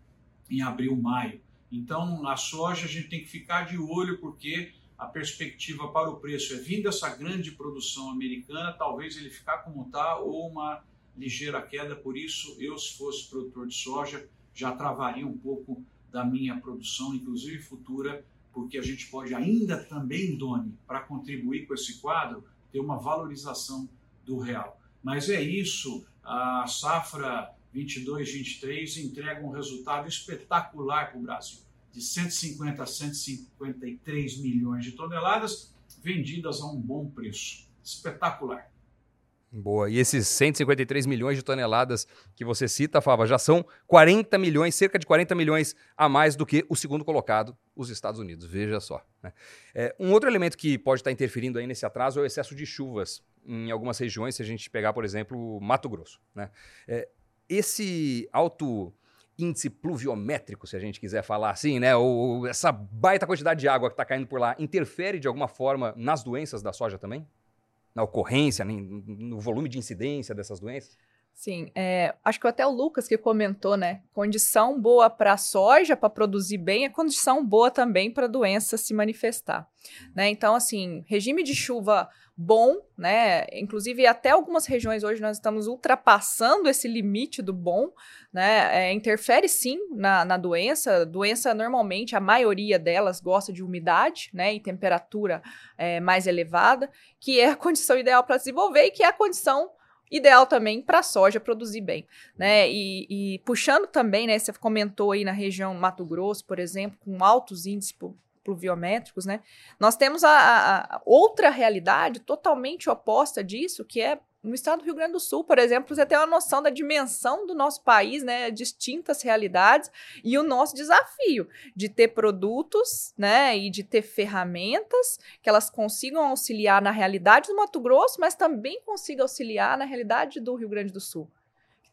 em abril, maio. Então, a soja a gente tem que ficar de olho porque a perspectiva para o preço é vindo essa grande produção americana, talvez ele ficar como está ou uma ligeira queda. Por isso, eu, se fosse produtor de soja, já travaria um pouco da minha produção, inclusive futura, porque a gente pode ainda também, Doni, para contribuir com esse quadro, ter uma valorização do real. Mas é isso, a safra 22-23 entrega um resultado espetacular para o Brasil, de 150 a 153 milhões de toneladas vendidas a um bom preço. Espetacular. Boa. E esses 153 milhões de toneladas que você cita, Fava, já são 40 milhões, cerca de 40 milhões a mais do que o segundo colocado, os Estados Unidos. Veja só. Né? É, um outro elemento que pode estar interferindo aí nesse atraso é o excesso de chuvas em algumas regiões, se a gente pegar, por exemplo, Mato Grosso. Né? É, esse alto índice pluviométrico, se a gente quiser falar assim, né? Ou essa baita quantidade de água que está caindo por lá, interfere de alguma forma nas doenças da soja também? na ocorrência, no volume de incidência dessas doenças? Sim, é, acho que até o Lucas que comentou, né? Condição boa para a soja, para produzir bem, é condição boa também para a doença se manifestar. Né? Então, assim, regime de chuva bom, né? Inclusive, até algumas regiões hoje nós estamos ultrapassando esse limite do bom, né? É, interfere sim na, na doença. Doença, normalmente, a maioria delas gosta de umidade, né? E temperatura é, mais elevada, que é a condição ideal para desenvolver e que é a condição ideal também para a soja produzir bem, né? E, e, puxando também, né? Você comentou aí na região Mato Grosso, por exemplo, com altos índices pluviométricos, né? Nós temos a, a, a outra realidade totalmente oposta disso, que é no estado do Rio Grande do Sul, por exemplo, você tem uma noção da dimensão do nosso país, né, distintas realidades e o nosso desafio de ter produtos, né, e de ter ferramentas que elas consigam auxiliar na realidade do Mato Grosso, mas também consigam auxiliar na realidade do Rio Grande do Sul.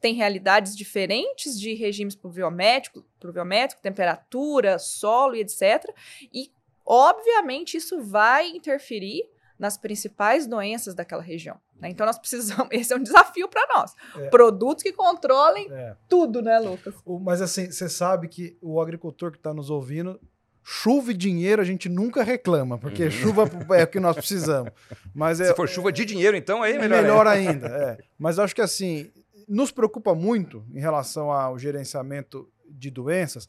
Tem realidades diferentes de regimes pluviométrico, pluviométrico, temperatura, solo e etc. E, obviamente, isso vai interferir nas principais doenças daquela região. Né? Então nós precisamos, esse é um desafio para nós. É. Produtos que controlem é. tudo, né, Lucas? O, mas assim, você sabe que o agricultor que está nos ouvindo, chuva e dinheiro a gente nunca reclama, porque uhum. chuva é o que nós precisamos. Mas é, Se for chuva de dinheiro, então aí é melhor. É melhor ainda. É. Mas acho que assim, nos preocupa muito em relação ao gerenciamento de doenças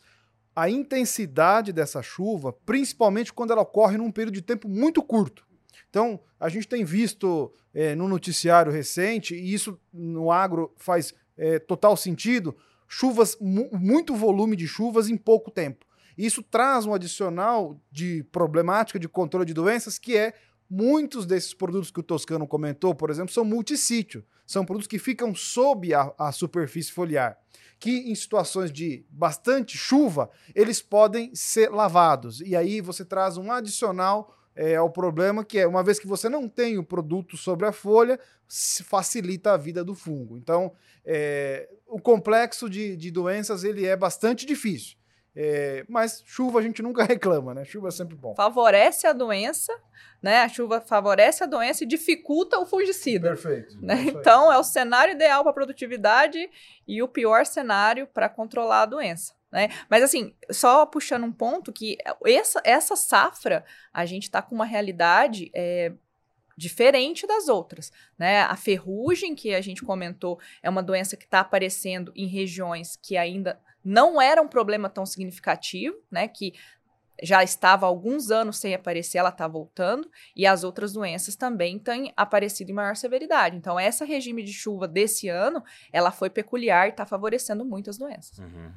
a intensidade dessa chuva, principalmente quando ela ocorre num período de tempo muito curto. Então, a gente tem visto é, no noticiário recente, e isso no agro faz é, total sentido, chuvas, mu muito volume de chuvas em pouco tempo. Isso traz um adicional de problemática de controle de doenças, que é muitos desses produtos que o Toscano comentou, por exemplo, são multissítio. São produtos que ficam sob a, a superfície foliar que em situações de bastante chuva, eles podem ser lavados. E aí você traz um adicional é, ao problema que é, uma vez que você não tem o produto sobre a folha, facilita a vida do fungo. Então, é, o complexo de, de doenças ele é bastante difícil. É, mas chuva a gente nunca reclama, né? Chuva é sempre bom. Favorece a doença, né? A chuva favorece a doença e dificulta o fungicida. Perfeito. Né? Então, é o cenário ideal para produtividade e o pior cenário para controlar a doença. Né? Mas assim, só puxando um ponto que essa, essa safra a gente está com uma realidade é, diferente das outras, né? A ferrugem que a gente comentou é uma doença que está aparecendo em regiões que ainda não era um problema tão significativo, né? Que já estava há alguns anos sem aparecer, ela está voltando, e as outras doenças também têm aparecido em maior severidade. Então, essa regime de chuva desse ano, ela foi peculiar e está favorecendo muitas doenças. Uhum.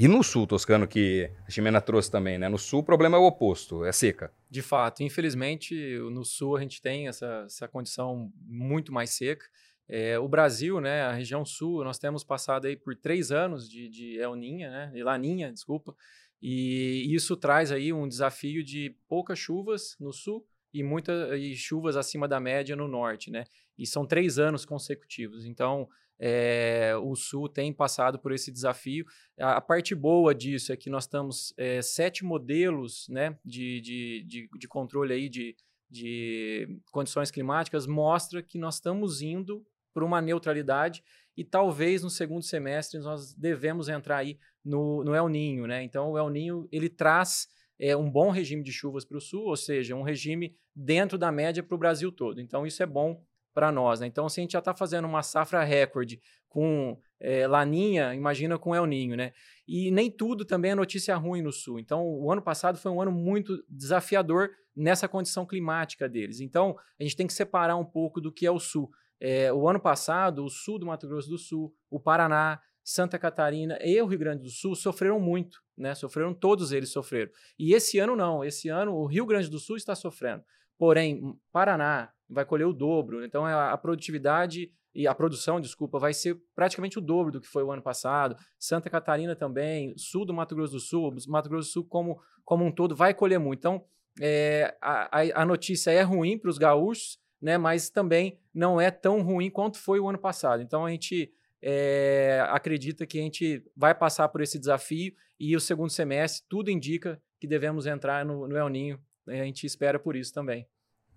E no sul, Toscano, que a Ximena trouxe também, né? No sul o problema é o oposto, é seca. De fato, infelizmente, no sul a gente tem essa, essa condição muito mais seca. É, o Brasil, né, a região sul, nós temos passado aí por três anos de, de El Ninha, né, de Laninha, desculpa, e isso traz aí um desafio de poucas chuvas no sul e muitas chuvas acima da média no norte, né? E são três anos consecutivos. Então, é, o Sul tem passado por esse desafio. A, a parte boa disso é que nós estamos é, sete modelos né, de, de, de, de controle aí de, de condições climáticas, mostra que nós estamos indo para uma neutralidade e talvez no segundo semestre nós devemos entrar aí no, no El Ninho, né? Então o El Ninho ele traz é, um bom regime de chuvas para o sul, ou seja, um regime dentro da média para o Brasil todo. Então isso é bom para nós, né? Então se a gente já está fazendo uma safra recorde com é, Laninha, imagina com El Ninho, né? E nem tudo também é notícia ruim no sul. Então o ano passado foi um ano muito desafiador nessa condição climática deles. Então a gente tem que separar um pouco do que é o sul. É, o ano passado, o sul do Mato Grosso do Sul, o Paraná, Santa Catarina e o Rio Grande do Sul sofreram muito, né? Sofreram, todos eles sofreram. E esse ano não, esse ano o Rio Grande do Sul está sofrendo. Porém, Paraná vai colher o dobro, então é a, a produtividade e a produção, desculpa, vai ser praticamente o dobro do que foi o ano passado. Santa Catarina também, sul do Mato Grosso do Sul, Mato Grosso do Sul como, como um todo vai colher muito. Então, é, a, a notícia é ruim para os gaúchos, né? Mas também não é tão ruim quanto foi o ano passado. Então a gente é, acredita que a gente vai passar por esse desafio e o segundo semestre tudo indica que devemos entrar no, no El Ninho. A gente espera por isso também.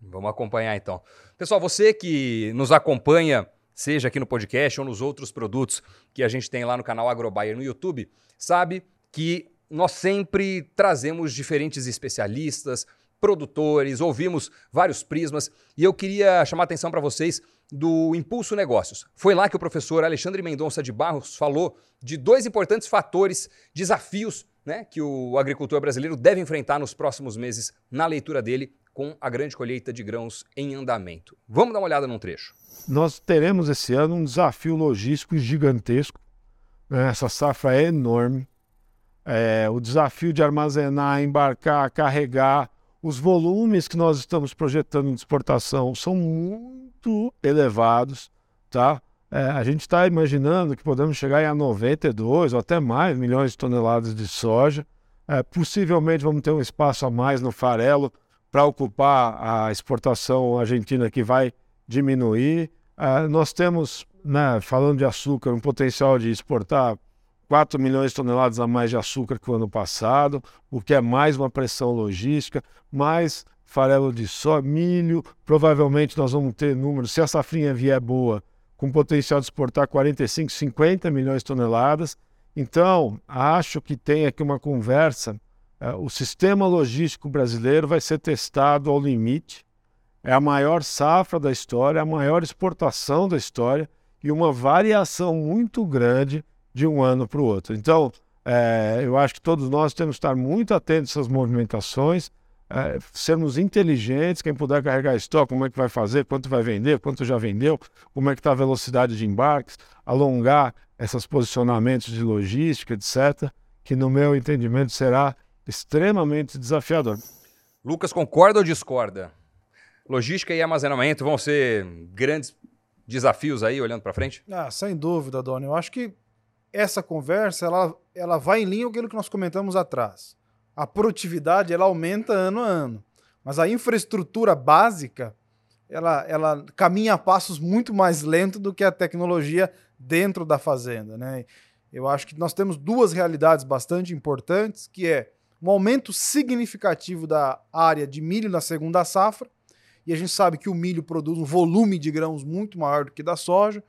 Vamos acompanhar então. Pessoal, você que nos acompanha, seja aqui no podcast ou nos outros produtos que a gente tem lá no canal Agrobuyer no YouTube, sabe que nós sempre trazemos diferentes especialistas, produtores, ouvimos vários prismas e eu queria chamar a atenção para vocês do Impulso Negócios. Foi lá que o professor Alexandre Mendonça de Barros falou de dois importantes fatores, desafios né, que o agricultor brasileiro deve enfrentar nos próximos meses, na leitura dele, com a grande colheita de grãos em andamento. Vamos dar uma olhada num trecho. Nós teremos esse ano um desafio logístico gigantesco. Né? Essa safra é enorme. É, o desafio de armazenar, embarcar, carregar, os volumes que nós estamos projetando de exportação são muito elevados, tá? É, a gente está imaginando que podemos chegar a 92 ou até mais milhões de toneladas de soja. É, possivelmente vamos ter um espaço a mais no farelo para ocupar a exportação argentina que vai diminuir. É, nós temos, né, falando de açúcar, um potencial de exportar 4 milhões de toneladas a mais de açúcar que o ano passado, o que é mais uma pressão logística, mais farelo de só, milho. Provavelmente nós vamos ter números, se a safrinha vier boa, com potencial de exportar 45, 50 milhões de toneladas. Então, acho que tem aqui uma conversa. É, o sistema logístico brasileiro vai ser testado ao limite. É a maior safra da história, a maior exportação da história e uma variação muito grande de um ano para o outro. Então, é, eu acho que todos nós temos que estar muito atentos a essas movimentações, é, sermos inteligentes, quem puder carregar estoque, como é que vai fazer, quanto vai vender, quanto já vendeu, como é que está a velocidade de embarques, alongar esses posicionamentos de logística, etc., que no meu entendimento será extremamente desafiador. Lucas, concorda ou discorda? Logística e armazenamento vão ser grandes desafios aí, olhando para frente? Ah, sem dúvida, Dona. Eu acho que essa conversa ela, ela vai em linha com aquilo que nós comentamos atrás. A produtividade ela aumenta ano a ano, mas a infraestrutura básica ela, ela caminha a passos muito mais lento do que a tecnologia dentro da fazenda, né? Eu acho que nós temos duas realidades bastante importantes, que é um aumento significativo da área de milho na segunda safra, e a gente sabe que o milho produz um volume de grãos muito maior do que da soja,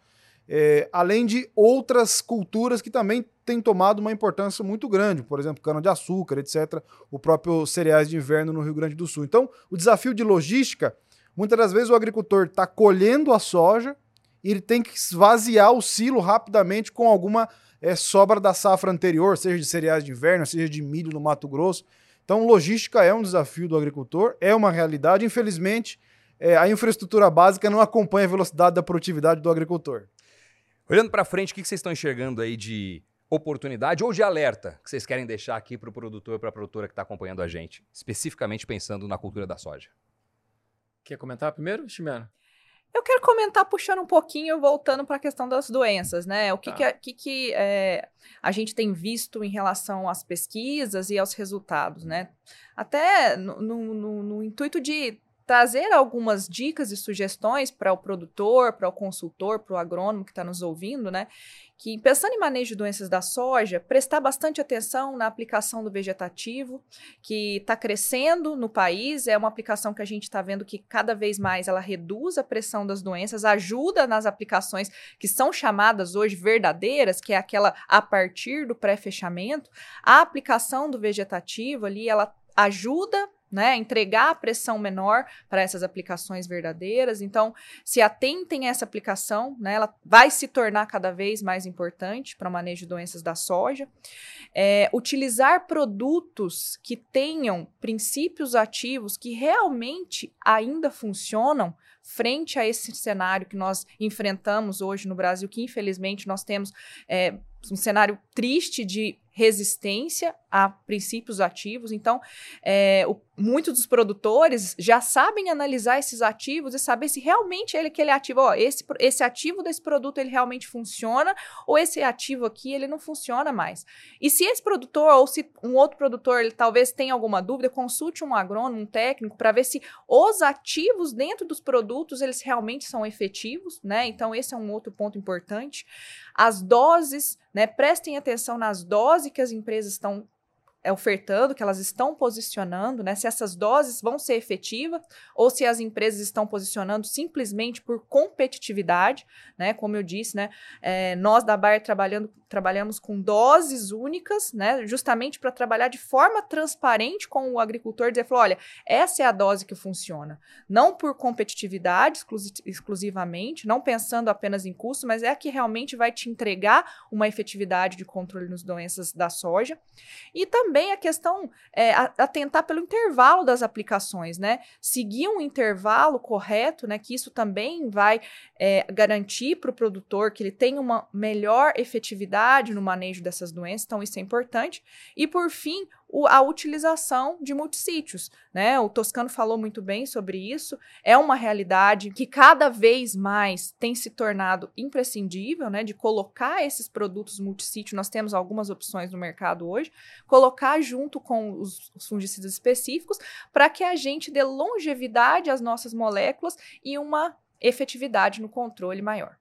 é, além de outras culturas que também têm tomado uma importância muito grande, por exemplo, cana-de-açúcar, etc., o próprio cereais de inverno no Rio Grande do Sul. Então, o desafio de logística, muitas das vezes o agricultor está colhendo a soja e ele tem que esvaziar o silo rapidamente com alguma é, sobra da safra anterior, seja de cereais de inverno, seja de milho no Mato Grosso. Então, logística é um desafio do agricultor, é uma realidade. Infelizmente, é, a infraestrutura básica não acompanha a velocidade da produtividade do agricultor. Olhando para frente, o que vocês estão enxergando aí de oportunidade ou de alerta que vocês querem deixar aqui para o produtor, para a produtora que está acompanhando a gente, especificamente pensando na cultura da soja? Quer comentar primeiro, Chimeno? Eu quero comentar puxando um pouquinho, voltando para a questão das doenças, né? O que, Tá. que, que, que, é, a gente tem visto em relação às pesquisas e aos resultados, né? Até no, no- no- no intuito de trazer algumas dicas e sugestões para o produtor, para o consultor, para o agrônomo que está nos ouvindo, né? Que pensando em manejo de doenças da soja, prestar bastante atenção na aplicação do vegetativo, que está crescendo no país. É uma aplicação que a gente está vendo que cada vez mais ela reduz a pressão das doenças, ajuda nas aplicações que são chamadas hoje verdadeiras, que é aquela a partir do pré-fechamento. A aplicação do vegetativo ali, ela ajuda né, entregar a pressão menor para essas aplicações verdadeiras. Então, se atentem a essa aplicação, né, ela vai se tornar cada vez mais importante para o manejo de doenças da soja. É, utilizar produtos que tenham princípios ativos que realmente ainda funcionam frente a esse cenário que nós enfrentamos hoje no Brasil, que infelizmente nós temos é, um cenário triste de resistência a princípios ativos. Então, é, o- muitos dos produtores já sabem analisar esses ativos e saber se realmente ele, aquele ativo, ó, esse, esse ativo desse produto ele realmente funciona ou esse ativo aqui ele não funciona mais. E se esse produtor ou se um outro produtor ele talvez tenha alguma dúvida, consulte um agrônomo, um técnico para ver se os ativos dentro dos produtos eles realmente são efetivos, né? Então esse é um outro ponto importante. As doses, né? Prestem atenção nas doses que as empresas estão ofertando, que elas estão posicionando, né? Se essas doses vão ser efetivas ou se as empresas estão posicionando simplesmente por competitividade, né? Como eu disse, né? É, nós da Bayer trabalhando, trabalhamos com doses únicas, né? Justamente para trabalhar de forma transparente com o agricultor, dizer, falou, olha, essa é a dose que funciona. Não por competitividade exclusi- exclusivamente, não pensando apenas em custo, mas é a que realmente vai te entregar uma efetividade de controle nas doenças da soja. E também a questão é atentar pelo intervalo das aplicações, né? Seguir um intervalo correto, né? Que isso também vai é, garantir para o produtor que ele tenha uma melhor efetividade no manejo dessas doenças, então isso é importante. E por fim, o- a utilização de multissítios, né? O Toscano falou muito bem sobre isso. É uma realidade que cada vez mais tem se tornado imprescindível, né? De colocar esses produtos multissítio. Nós temos algumas opções no mercado hoje, colocar junto com os, os fungicidas específicos para que a gente dê longevidade às nossas moléculas e uma efetividade no controle maior.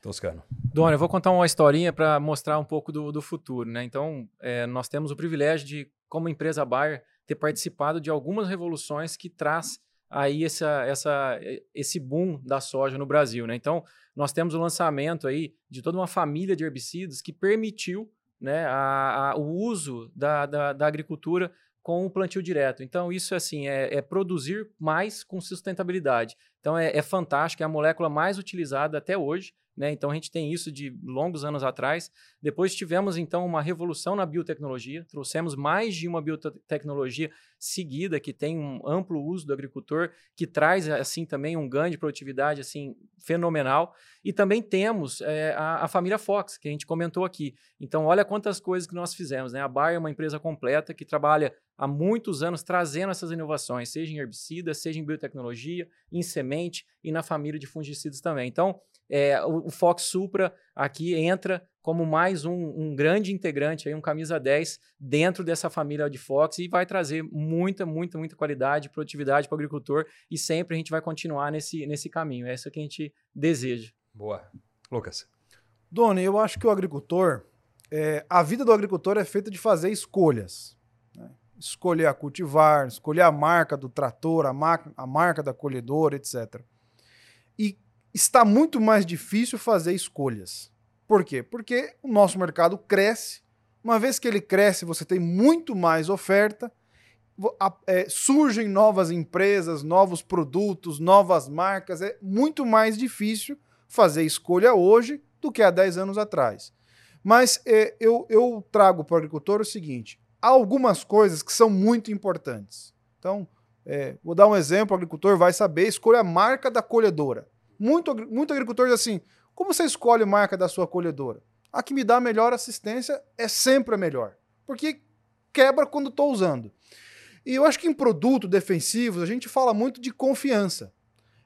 Toscano. Dona, eu vou contar uma historinha para mostrar um pouco do, do futuro, né? Então, é, nós temos o privilégio de, como empresa Bayer, ter participado de algumas revoluções que traz aí essa, essa, esse boom da soja no Brasil, né? Então, nós temos o lançamento aí de toda uma família de herbicidas que permitiu né, a, a- o uso da, da, da agricultura com o plantio direto. Então, isso assim, é, é produzir mais com sustentabilidade. Então, é, é fantástico, é a molécula mais utilizada até hoje. Né? Então, a gente tem isso de longos anos atrás. Depois tivemos, então, uma revolução na biotecnologia. Trouxemos mais de uma biotecnologia seguida que tem um amplo uso do agricultor, que traz, assim, também um ganho de produtividade, assim, fenomenal. E também temos é, a, a família Fox, que a gente comentou aqui. Então, olha quantas coisas que nós fizemos. Né? A Bayer é uma empresa completa que trabalha há muitos anos trazendo essas inovações, seja em herbicida, seja em biotecnologia, em semente e na família de fungicidas também. Então, é, o, o Fox Supra aqui entra como mais um, um grande integrante, aí, um camisa 10 dentro dessa família de Fox e vai trazer muita, muita, muita qualidade, produtividade para o agricultor e sempre a gente vai continuar nesse, nesse caminho. É isso que a gente deseja. Boa. Lucas. Doni, eu acho que o agricultor, é, a vida do agricultor é feita de fazer escolhas. Escolher a cultivar, escolher a marca do trator, a, ma a marca da colhedora, etc. E está muito mais difícil fazer escolhas. Por quê? Porque o nosso mercado cresce. Uma vez que ele cresce, você tem muito mais oferta. é, surgem novas empresas, novos produtos, novas marcas. É muito mais difícil fazer escolha hoje do que há 10 anos atrás. Mas é, eu, eu trago para o agricultor o seguinte: há algumas coisas que são muito importantes. Então, é, vou dar um exemplo, o agricultor vai saber, escolha a marca da colhedora. Muito, muito agricultor diz assim, como você escolhe a marca da sua colhedora? A que me dá a melhor assistência é sempre a melhor, porque quebra quando estou usando. E eu acho que em produto defensivos a gente fala muito de confiança.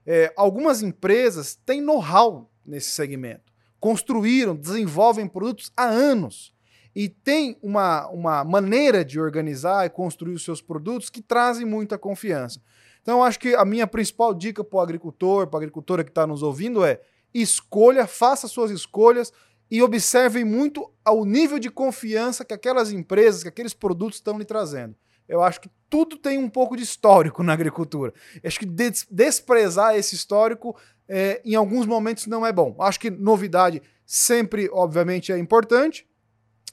É, algumas empresas têm know-how nesse segmento, construíram, desenvolvem produtos há anos e tem uma, uma maneira de organizar e construir os seus produtos que trazem muita confiança. Então, acho que a minha principal dica para o agricultor, para a agricultora que está nos ouvindo é escolha, faça suas escolhas e observem muito ao nível de confiança que aquelas empresas, que aqueles produtos estão lhe trazendo. Eu acho que tudo tem um pouco de histórico na agricultura. Eu acho que des desprezar esse histórico é, em alguns momentos não é bom. Acho que novidade sempre, obviamente, é importante,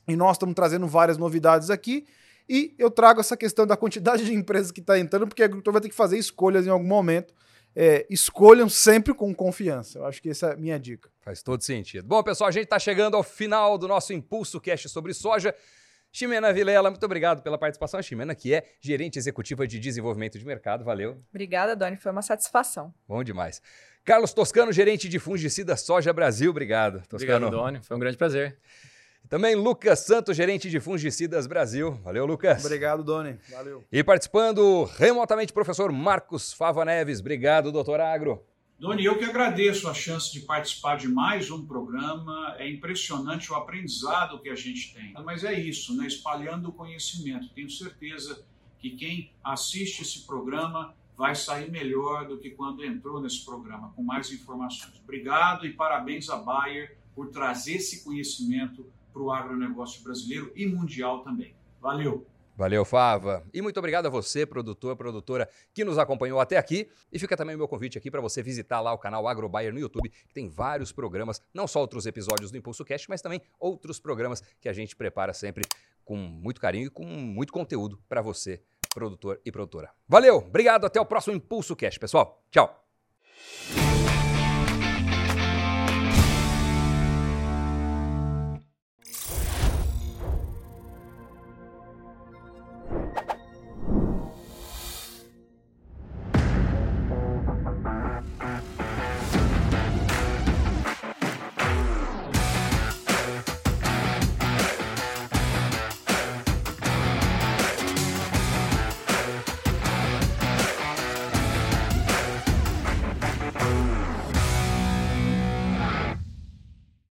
e nós estamos trazendo várias novidades aqui. E eu trago essa questão da quantidade de empresas que está entrando, porque o agricultor vai ter que fazer escolhas em algum momento. É, escolham sempre com confiança. Eu acho que essa é a minha dica. Faz todo sentido. Bom, pessoal, a gente está chegando ao final do nosso Impulso Cast sobre soja. Ximena Vilela, muito obrigado pela participação. A Ximena, que é gerente executiva de desenvolvimento de mercado. Valeu. Obrigada, Doni. Foi uma satisfação. Bom demais. Carlos Toscano, gerente de fungicida Soja Brasil. Obrigado, Toscano. Obrigado, Doni. Foi um grande prazer. Também Lucas Santos, gerente de fungicidas Brasil. Valeu, Lucas. Obrigado, Doni. Valeu. E participando remotamente, professor Marcos Fava Neves. Obrigado, doutor Agro. Doni, eu que agradeço a chance de participar de mais um programa. É impressionante o aprendizado que a gente tem. Mas é isso, né? espalhando o conhecimento. Tenho certeza que quem assiste esse programa vai sair melhor do que quando entrou nesse programa, com mais informações. Obrigado e parabéns a Bayer por trazer esse conhecimento para o agronegócio brasileiro e mundial também. Valeu! Valeu, Fava. E muito obrigado a você, produtor, produtora, que nos acompanhou até aqui. E fica também o meu convite aqui para você visitar lá o canal AgroBuyer no YouTube, que tem vários programas, não só outros episódios do Impulso Cast, mas também outros programas que a gente prepara sempre com muito carinho e com muito conteúdo para você, produtor e produtora. Valeu, obrigado, até o próximo Impulso Cast, pessoal. Tchau.